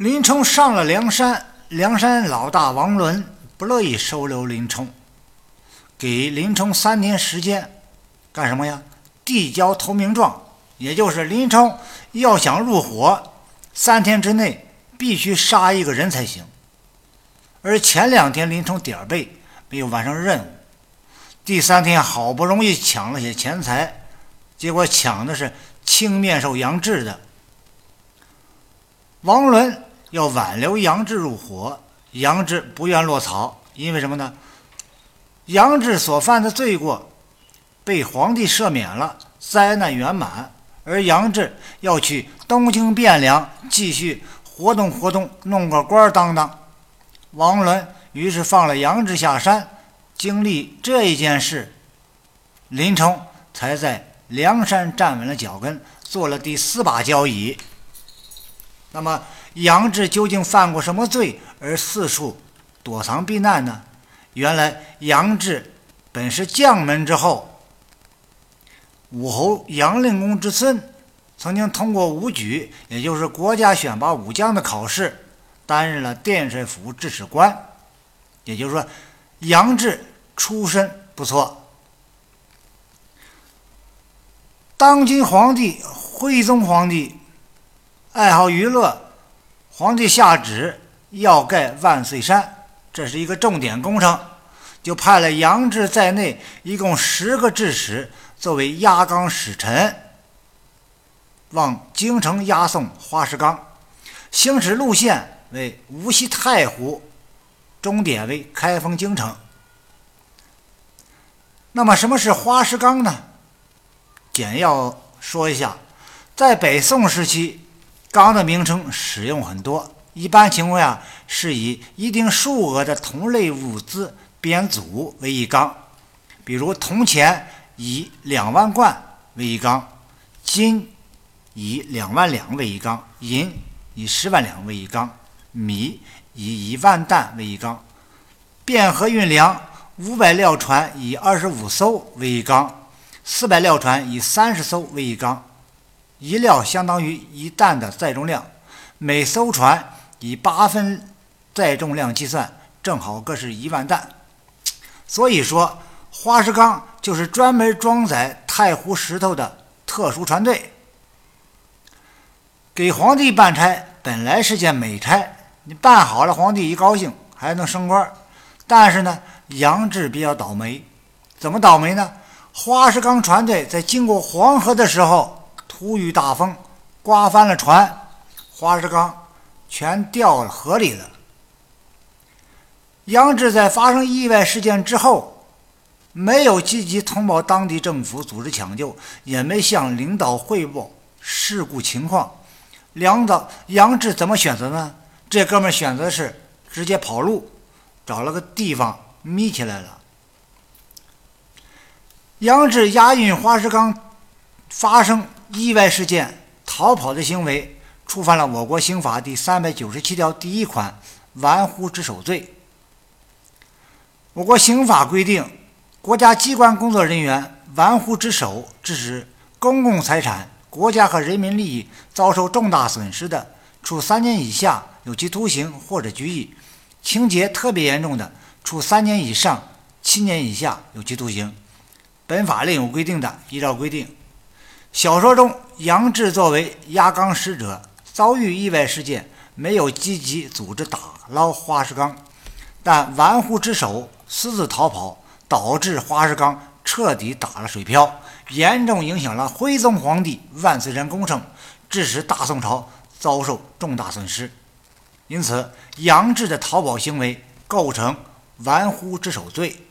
林冲上了梁山，梁山老大王伦不乐意收留林冲，给林冲三年时间，干什么呀？递交投名状，也就是林冲要想入伙，三天之内必须杀一个人才行。而前两天林冲点儿背，没有完成任务，第三天好不容易抢了些钱财，结果抢的是青面兽杨志的。王伦要挽留杨志入伙，杨志不愿落草，因为什么呢？杨志所犯的罪过被皇帝赦免了，灾难圆满，而杨志要去东京汴梁继续活动活动，弄个官当当。王伦于是放了杨志下山，经历这一件事，林冲才在梁山站稳了脚跟，做了第四把交椅。那么杨志究竟犯过什么罪而四处躲藏避难呢？原来杨志本是将门之后，武侯杨令公之孙，曾经通过武举，也就是国家选拔武将的考试。担任了殿帅府制史官，也就是说，杨志出身不错。当今皇帝徽宗皇帝爱好娱乐，皇帝下旨要盖万岁山，这是一个重点工程，就派了杨志在内一共十个制使作为押纲使臣，往京城押送花石纲，行驶路线。为无锡太湖，终点为开封京城。那么什么是花石纲呢？简要说一下，在北宋时期，纲的名称使用很多，一般情况下是以一定数额的同类物资编组为一纲，比如铜钱以两万贯为一纲，金以两万两为一纲，银以十万两为一纲。米以一万担为一纲，汴河运粮五百料船以二十五艘为一纲，四百料船以三十艘为一纲，一料相当于一担的载重量，每艘船以八分载重量计算，正好各是一万担。所以说，花石纲就是专门装载太湖石头的特殊船队。给皇帝办差本来是件美差。你办好了，皇帝一高兴还能升官但是呢，杨志比较倒霉，怎么倒霉呢？花石纲船队在经过黄河的时候，突遇大风，刮翻了船，花石纲全掉河里了。杨志在发生意外事件之后，没有积极通报当地政府组织抢救，也没向领导汇报事故情况。领导杨志怎么选择呢？这哥们选择是直接跑路，找了个地方眯起来了。杨志押运花石纲发生意外事件逃跑的行为，触犯了我国刑法第三百九十七条第一款玩忽职守罪。我国刑法规定，国家机关工作人员玩忽职守，致使公共财产、国家和人民利益遭受重大损失的，处三年以下。有期徒刑或者拘役，情节特别严重的，处三年以上七年以下有期徒刑。本法另有规定的，依照规定。小说中，杨志作为押纲使者，遭遇意外事件，没有积极组织打捞花石纲，但玩忽职守，私自逃跑，导致花石纲彻底打了水漂，严重影响了徽宗皇帝万岁山工程，致使大宋朝遭受重大损失。因此，杨志的逃跑行为构成玩忽职守罪。